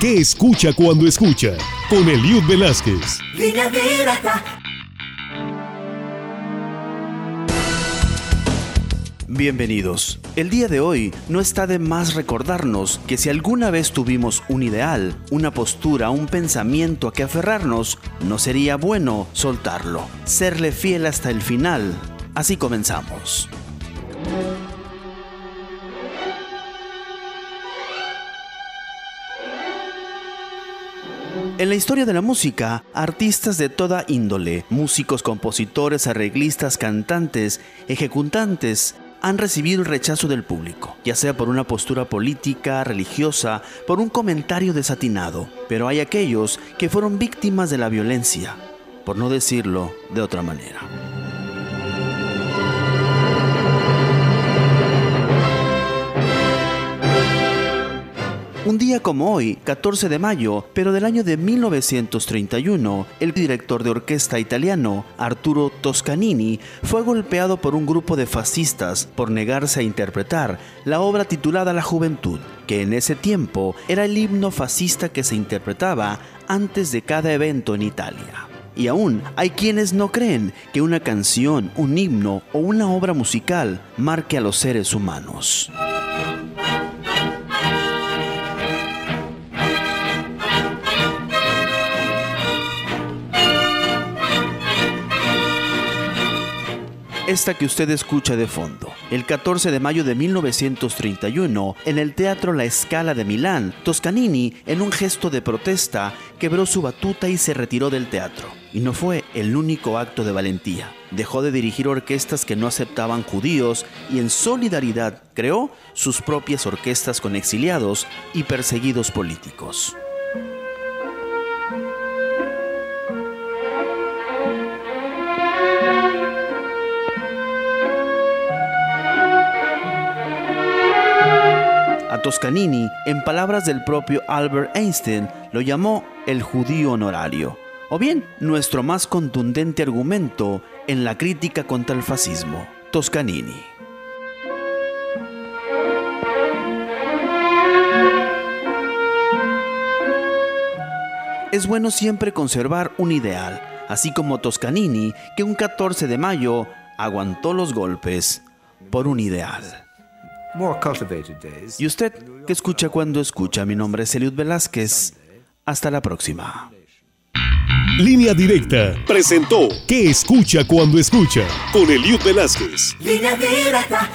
¿Qué escucha cuando escucha? Con Eliud Velázquez. Bienvenidos. El día de hoy no está de más recordarnos que si alguna vez tuvimos un ideal, una postura, un pensamiento a que aferrarnos, no sería bueno soltarlo, serle fiel hasta el final. Así comenzamos. En la historia de la música, artistas de toda índole, músicos, compositores, arreglistas, cantantes, ejecutantes, han recibido el rechazo del público, ya sea por una postura política, religiosa, por un comentario desatinado, pero hay aquellos que fueron víctimas de la violencia, por no decirlo de otra manera. Un día como hoy, 14 de mayo, pero del año de 1931, el director de orquesta italiano Arturo Toscanini fue golpeado por un grupo de fascistas por negarse a interpretar la obra titulada La Juventud, que en ese tiempo era el himno fascista que se interpretaba antes de cada evento en Italia. Y aún hay quienes no creen que una canción, un himno o una obra musical marque a los seres humanos. Esta que usted escucha de fondo. El 14 de mayo de 1931, en el Teatro La Scala de Milán, Toscanini, en un gesto de protesta, quebró su batuta y se retiró del teatro. Y no fue el único acto de valentía. Dejó de dirigir orquestas que no aceptaban judíos y en solidaridad creó sus propias orquestas con exiliados y perseguidos políticos. Toscanini, en palabras del propio Albert Einstein, lo llamó el judío honorario, o bien nuestro más contundente argumento en la crítica contra el fascismo, Toscanini. Es bueno siempre conservar un ideal, así como Toscanini, que un 14 de mayo aguantó los golpes por un ideal. ¿Y usted qué escucha cuando escucha? Mi nombre es Eliud Velázquez. Hasta la próxima. Línea Directa presentó ¿Qué escucha cuando escucha? Con Eliud Velázquez. Línea Directa.